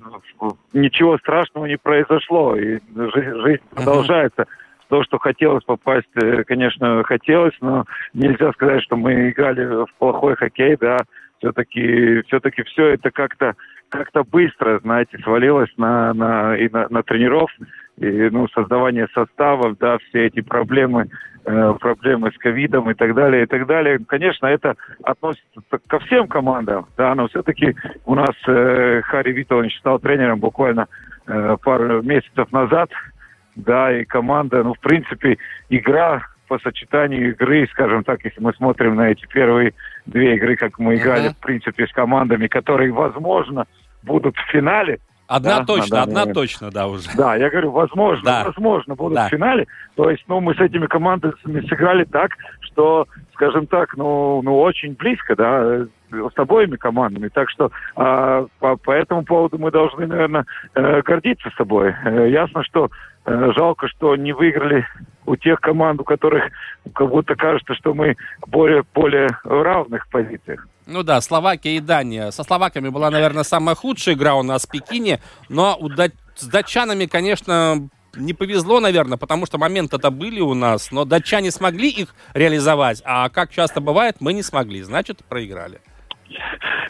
ничего страшного не произошло, и жизнь, жизнь продолжается. То, что хотелось попасть, э, конечно, хотелось, но нельзя сказать, что мы играли в плохой хоккей, да. Все-таки, все-таки все это как-то, как-то быстро, знаете, свалилось на, на, и на, на тренеров, и, ну, создавание составов, да, все эти проблемы, э, проблемы с ковидом и так далее, и так далее. Конечно, это относится ко всем командам, да, но все-таки у нас э, Харри Витович стал тренером буквально э, пару месяцев назад, да, и команда, ну, в принципе, игра по сочетанию игры, скажем так, если мы смотрим на эти первые две игры, как мы играли, uh-huh. в принципе, с командами, которые, возможно, будут в финале. Одна да, точно, одна момент. точно, да, уже. Да, я говорю, возможно, да. возможно, будут да. в финале. То есть, ну, мы с этими командами сыграли так, что, скажем так, ну, ну очень близко, да, с обоими командами. Так что а, по, по этому поводу мы должны, наверное, э, гордиться собой. Э, ясно, что Э, жалко, что не выиграли у тех команд, у которых как будто кажется, что мы более, более в равных позициях. Ну да, Словакия и Дания. Со словаками была, наверное, самая худшая игра у нас в Пекине, но у дач... с датчанами, конечно, не повезло, наверное, потому что моменты-то были у нас, но датчане смогли их реализовать, а как часто бывает, мы не смогли, значит, проиграли.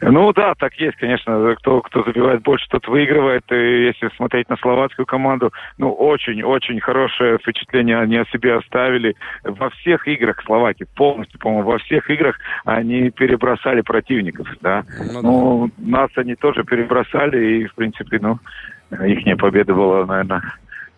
Ну да, так есть, конечно. Кто, кто забивает больше, тот выигрывает. И если смотреть на словацкую команду, ну очень-очень хорошее впечатление они о себе оставили. Во всех играх Словакии, полностью, по-моему, во всех играх они перебросали противников. Да? Ну, ну нас они тоже перебросали, и, в принципе, ну, их победа была, наверное,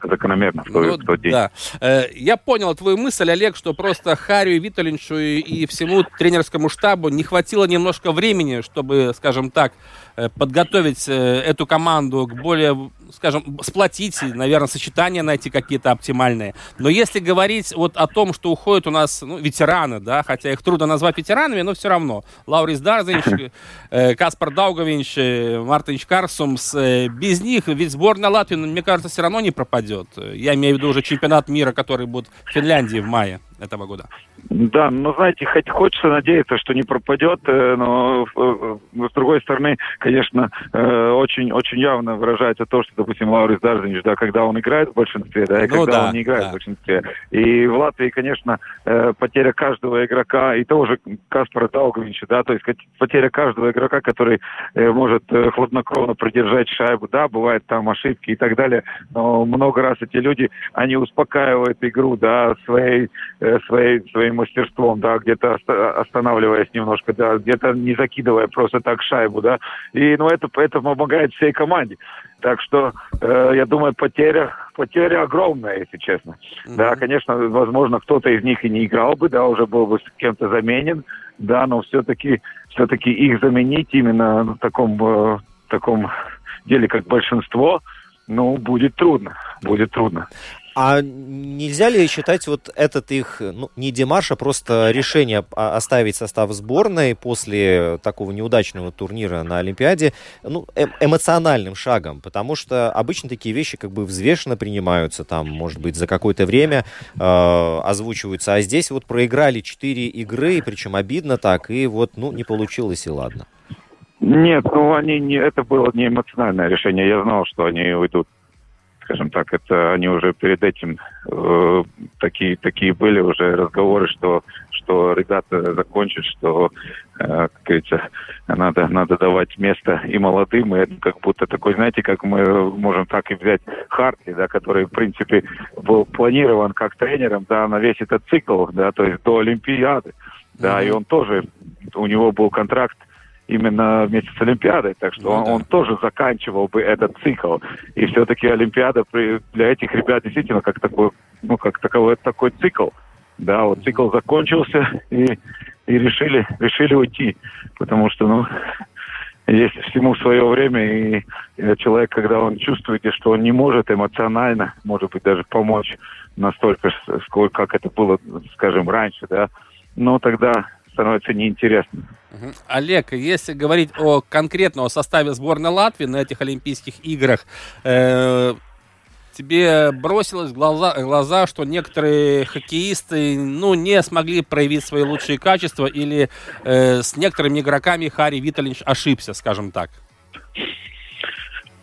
закономерно в тот, ну, в тот день. Да. Э, я понял твою мысль, Олег, что просто Харю Виталиншу и, и всему тренерскому штабу не хватило немножко времени, чтобы, скажем так, Э, подготовить э, эту команду к более, скажем, сплотить, наверное, сочетания найти какие-то оптимальные. Но если говорить вот о том, что уходят у нас ну, ветераны, да, хотя их трудно назвать ветеранами, но все равно. Лаурис Дарзинч, <laughs> Каспар Даугович, Мартинч Карсумс, без них ведь сборная Латвии, ну, мне кажется, все равно не пропадет. Я имею в виду уже чемпионат мира, который будет в Финляндии в мае. Этого года. Да, ну, знаете, хоть хочется надеяться, что не пропадет, э, но э, с другой стороны, конечно, очень-очень явно выражается то, что, допустим, Лаурис Даржинич, да, когда он играет в большинстве, да, и ну, когда да, он не играет да. в большинстве. И в Латвии, конечно, потеря каждого игрока, и того же Каспара Даугавича, да, то есть потеря каждого игрока, который может хладнокровно продержать шайбу, да, бывают там ошибки и так далее, но много раз эти люди, они успокаивают игру, да, своей Э, своей, своим мастерством, да, где-то останавливаясь немножко, да, где-то не закидывая просто так шайбу, да. И, ну, это, это помогает всей команде. Так что, э, я думаю, потеря, потеря огромная, если честно. Mm-hmm. Да, конечно, возможно, кто-то из них и не играл бы, да, уже был бы с кем-то заменен, да, но все-таки, все-таки их заменить именно в таком, э, таком деле, как большинство, ну, будет трудно, будет трудно. А нельзя ли считать вот этот их, ну, не демарш, а просто решение оставить состав сборной после такого неудачного турнира на Олимпиаде, ну, э эмоциональным шагом? Потому что обычно такие вещи как бы взвешенно принимаются, там, может быть, за какое-то время э, озвучиваются. А здесь вот проиграли четыре игры, причем обидно так, и вот, ну, не получилось, и ладно. Нет, ну они не, это было не эмоциональное решение. Я знал, что они уйдут скажем так, это они уже перед этим э, такие такие были уже разговоры, что что ребята закончат, что, э, как говорится, надо надо давать место и молодым, и это как будто такой, знаете, как мы можем так и взять Харти, да, который в принципе был планирован как тренером, да, на весь этот цикл, да, то есть до Олимпиады, да, и он тоже у него был контракт именно вместе с Олимпиадой, так что ну, он, да. он тоже заканчивал бы этот цикл. И все-таки Олимпиада при, для этих ребят действительно как такой, ну, как таковой такой цикл. Да, вот цикл закончился, и, и решили, решили уйти. Потому что, ну, есть всему свое время, и, человек, когда он чувствует, что он не может эмоционально, может быть, даже помочь настолько, сколько, как это было, скажем, раньше, да, но тогда становится неинтересно. Олег, если говорить о конкретном составе сборной Латвии на этих Олимпийских играх, э, тебе бросилось в глаза, глаза, что некоторые хоккеисты ну, не смогли проявить свои лучшие качества или э, с некоторыми игроками Харри Виталич ошибся, скажем так?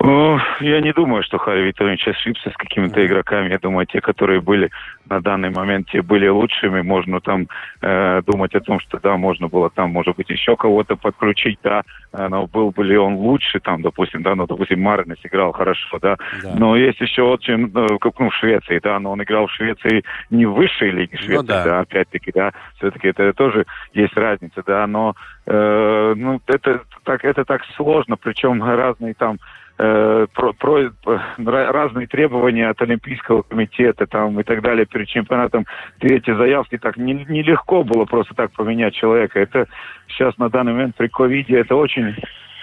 Я не думаю, что Харри Витальевич ошибся с какими-то игроками. Я думаю, те, которые были на данный момент, те были лучшими. Можно там э, думать о том, что да, можно было там, может быть, еще кого-то подключить, да, но был бы ли он лучше, там, допустим, да, ну, допустим, Марнес играл хорошо, да. да. Но есть еще очень, ну, как, ну, в Швеции, да, но он играл в Швеции не в высшей лиге ну Швеции, ну, да. да, опять-таки, да, все-таки это тоже есть разница, да, но, э, ну, это так, это так сложно, причем разные там Э, про, про, разные требования от Олимпийского комитета там и так далее перед чемпионатом. Эти заявки так не, нелегко было просто так поменять человека. Это сейчас на данный момент при ковиде это очень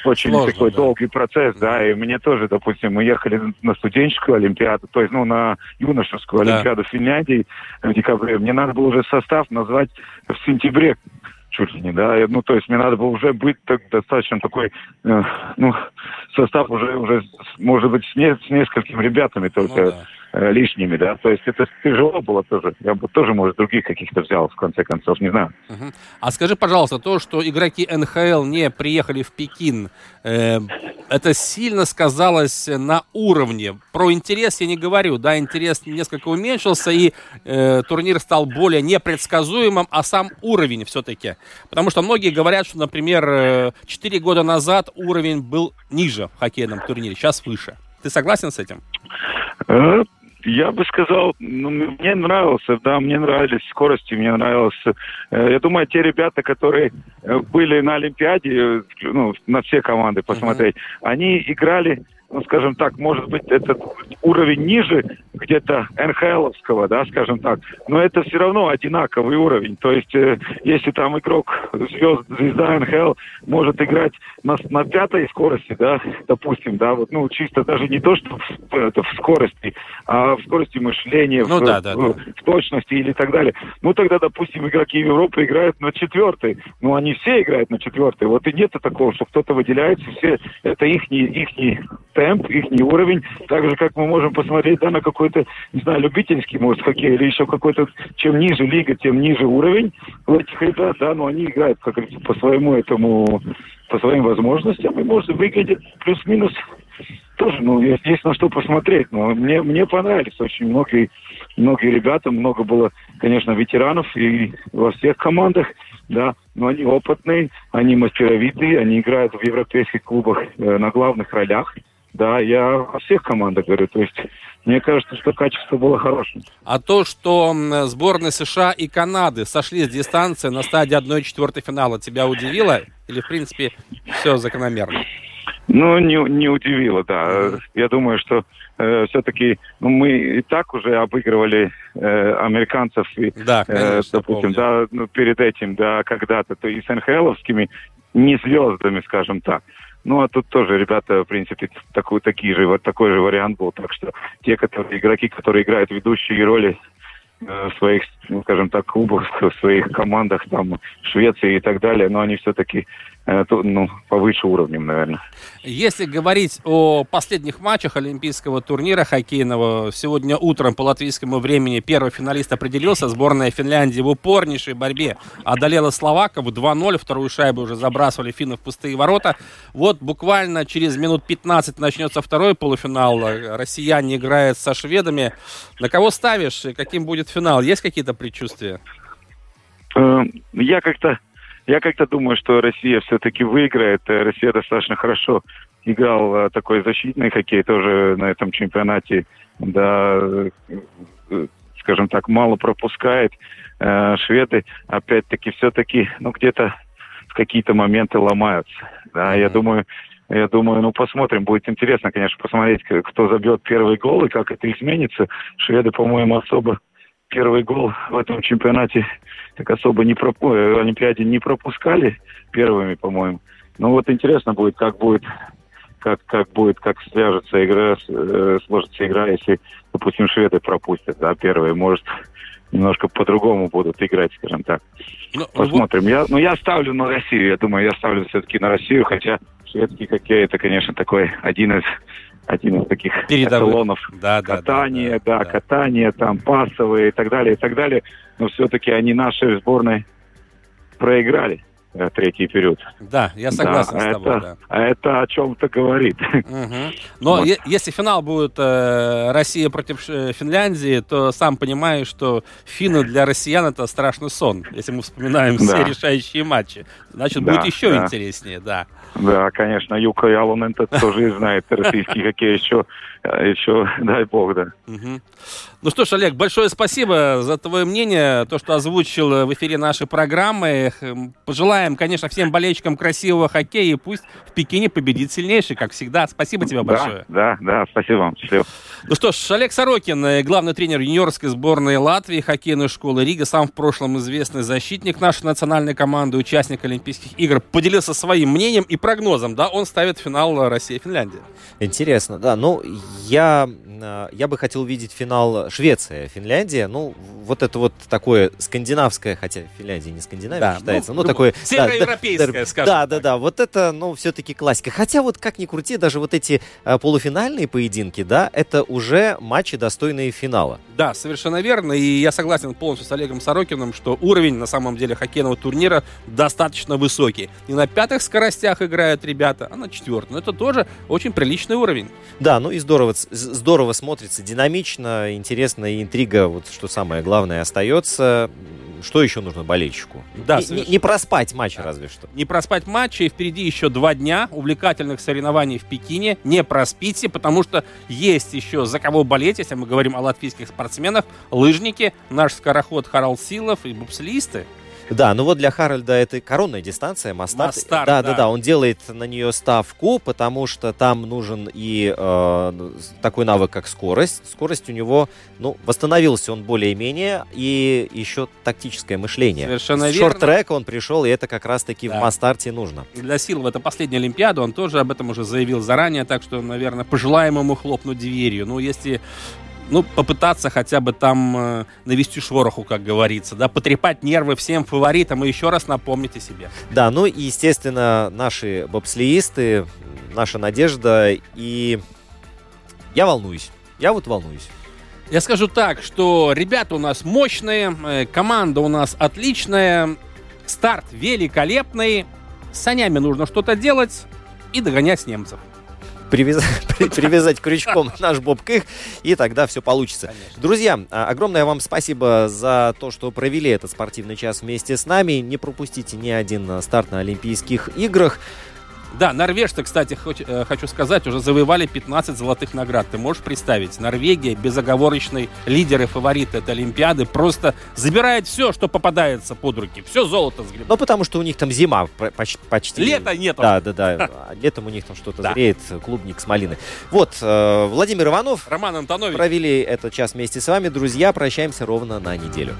очень Сложно, такой да. долгий процесс, да, и мне тоже, допустим, мы ехали на студенческую Олимпиаду, то есть, ну, на юношескую да. Олимпиаду в Финляндии в декабре. Мне надо было уже состав назвать в сентябре чуть ли не, да. Ну, то есть мне надо было уже быть так, достаточно такой, э, ну, состав уже, уже, может быть, с, не, с несколькими ребятами только. Ну, да лишними, да. То есть это тяжело было тоже. Я бы тоже, может, других каких-то взял, в конце концов, не знаю. Uh-huh. А скажи, пожалуйста, то, что игроки НХЛ не приехали в Пекин, э, это сильно сказалось на уровне. Про интерес я не говорю, да, интерес несколько уменьшился, и э, турнир стал более непредсказуемым, а сам уровень все-таки. Потому что многие говорят, что, например, 4 э, года назад уровень был ниже в хоккейном турнире, сейчас выше. Ты согласен с этим? Я бы сказал, ну, мне нравился, да, мне нравились скорости, мне нравилось. Э, я думаю, те ребята, которые э, были на Олимпиаде, э, ну, на все команды посмотреть, uh-huh. они играли ну, скажем так, может быть, этот уровень ниже где-то НХЛовского, да, скажем так, но это все равно одинаковый уровень. То есть, э, если там игрок, звезд, звезда НХЛ может играть на, на пятой скорости, да, допустим, да, вот, ну, чисто даже не то, что в, это, в скорости, а в скорости мышления, ну, в, да, да, в, да. в точности или так далее. Ну, тогда, допустим, игроки Европы играют на четвертой. Ну, они все играют на четвертой. Вот и нет такого, что кто-то выделяется, все, это их, их темп, их уровень, так же, как мы можем посмотреть да, на какой-то, не знаю, любительский, может, хоккей, или еще какой-то, чем ниже лига, тем ниже уровень у этих ребят, да, но они играют, как говорится, по своему этому, по своим возможностям, и, может, выглядит плюс-минус тоже, ну, есть, на что посмотреть. Но мне, мне понравились очень многие, многие ребята, много было, конечно, ветеранов и во всех командах, да, но они опытные, они мастеровитые, они играют в европейских клубах э, на главных ролях. Да, я во всех командах говорю, то есть мне кажется, что качество было хорошим. А то, что сборные США и Канады сошли с дистанции на стадии 1-4 финала, тебя удивило? Или, в принципе, все закономерно? Ну, не, не удивило, да. Я думаю, что э, все-таки ну, мы и так уже обыгрывали э, американцев, и, да, э, конечно, э, допустим, да, ну, перед этим, да, когда-то, то и с НХЛовскими, не звездами, скажем так. Ну, а тут тоже ребята, в принципе, такой, такие же, вот такой же вариант был. Так что те, которые, игроки, которые играют ведущие роли э, в своих, ну, скажем так, клубах, в своих командах, там, в Швеции и так далее, но они все-таки Э, ну, повыше уровнем, наверное. Если говорить о последних матчах Олимпийского турнира хоккейного, сегодня утром по латвийскому времени первый финалист определился. Сборная Финляндии в упорнейшей борьбе одолела словаков 2-0. Вторую шайбу уже забрасывали финны в пустые ворота. Вот буквально через минут 15 начнется второй полуфинал. Россияне играют со шведами. На кого ставишь? Каким будет финал? Есть какие-то предчувствия? Э, я как-то я как-то думаю, что Россия все-таки выиграет. Э, Россия достаточно хорошо играл э, такой защитный хоккей тоже на этом чемпионате. Да, э, скажем так, мало пропускает. Шведы, опять-таки, все-таки, ну, где-то в какие-то моменты ломаются. Да, я думаю, я думаю, ну, посмотрим. Будет интересно, конечно, посмотреть, кто забьет первый гол и как это изменится. Шведы, по-моему, особо первый гол в этом чемпионате так особо не проп... Э, Олимпиаде не пропускали первыми, по-моему. Ну вот интересно будет, как будет, как, как будет, как свяжется игра, э, сложится игра, если, допустим, шведы пропустят, да, первые, может, немножко по-другому будут играть, скажем так. Ну, Посмотрим. Вот... Я, ну, я ставлю на Россию. Я думаю, я ставлю все-таки на Россию, хотя шведский хоккей это, конечно, такой один из один из таких Передовых. эталонов да, да, катания, да, да, да, катания, там пасовые и так далее, и так далее. Но все-таки они нашей сборной проиграли третий период. Да, я согласен да, с тобой. Это, да. А это о чем-то говорит. Угу. Но вот. если финал будет э, Россия против э, Финляндии, то сам понимаешь, что финны для россиян это страшный сон. Если мы вспоминаем да. все решающие матчи, значит да, будет еще да. интереснее, да. Да, конечно, Юка Ялунен тоже знает <laughs> российский хоккей еще, еще, <laughs> дай бог, да. Угу. Ну что ж, Олег, большое спасибо за твое мнение, то, что озвучил в эфире нашей программы. Пожелаем, конечно, всем болельщикам красивого хоккея, и пусть в Пекине победит сильнейший, как всегда. Спасибо тебе большое. Да, да, да спасибо вам. Счастливо. Ну что ж, Олег Сорокин, э, главный тренер юниорской сборной Латвии, хоккейной школы Рига, сам в прошлом известный защитник нашей национальной команды, участник Олимпийских игр, поделился своим мнением и прогнозом, да, он ставит финал Россия-Финляндия. Интересно, да, ну, я, я бы хотел видеть финал Швеция-Финляндия, ну, вот это вот такое скандинавское, хотя Финляндия не Скандинавия да, считается, ну, ну такое... Североевропейское, да, скажем Да, да, да, вот это, ну, все-таки классика. Хотя вот как ни крути, даже вот эти а, полуфинальные поединки, да, это уже матчи, достойные финала. Да, совершенно верно. И я согласен полностью с Олегом Сорокиным, что уровень на самом деле хоккейного турнира достаточно высокий. Не на пятых скоростях играют ребята, а на четвертом. Это тоже очень приличный уровень. Да, ну и здорово, здорово смотрится, динамично, интересно, и интрига, вот что самое главное, остается что еще нужно болельщику? Да, не, не, проспать матч, разве что. Не проспать матч, и впереди еще два дня увлекательных соревнований в Пекине. Не проспите, потому что есть еще за кого болеть, если мы говорим о латвийских спортсменах. Лыжники, наш скороход Харалд Силов и бобслисты. Да, ну вот для Харальда это коронная дистанция, Мастарт. Мастарт да, да, да, да, он делает на нее ставку, потому что там нужен и э, такой навык, как скорость. Скорость у него, ну, восстановился он более-менее, и еще тактическое мышление. Совершенно С шорт-трека он пришел, и это как раз-таки да. в Мастарте нужно. Для Силов это последняя Олимпиада, он тоже об этом уже заявил заранее, так что, наверное, пожелаем ему хлопнуть дверью. Ну, если ну, попытаться хотя бы там э, навести шороху, как говорится, да, потрепать нервы всем фаворитам и еще раз напомнить о себе. Да, ну и, естественно, наши бобслеисты, наша надежда, и я волнуюсь. Я вот волнуюсь. Я скажу так, что ребята у нас мощные, э, команда у нас отличная, старт великолепный, с санями нужно что-то делать и догонять немцев. Привязать, <laughs> привязать крючком <laughs> наш боб к их, и тогда все получится. Конечно. Друзья, а, огромное вам спасибо за то, что провели этот спортивный час вместе с нами. Не пропустите ни один а, старт на Олимпийских играх. Да, норвежцы, кстати, хоть, э, хочу сказать, уже завоевали 15 золотых наград. Ты можешь представить? Норвегия, безоговорочный лидер и фаворит этой Олимпиады, просто забирает все, что попадается под руки. Все золото сгребает. Ну, потому что у них там зима почти. почти. Лета нет. Да, да, да. <laughs> Летом у них там что-то да. зреет, клубник с малины. Вот, э, Владимир Иванов. Роман Антонович. Провели этот час вместе с вами. Друзья, прощаемся ровно на неделю.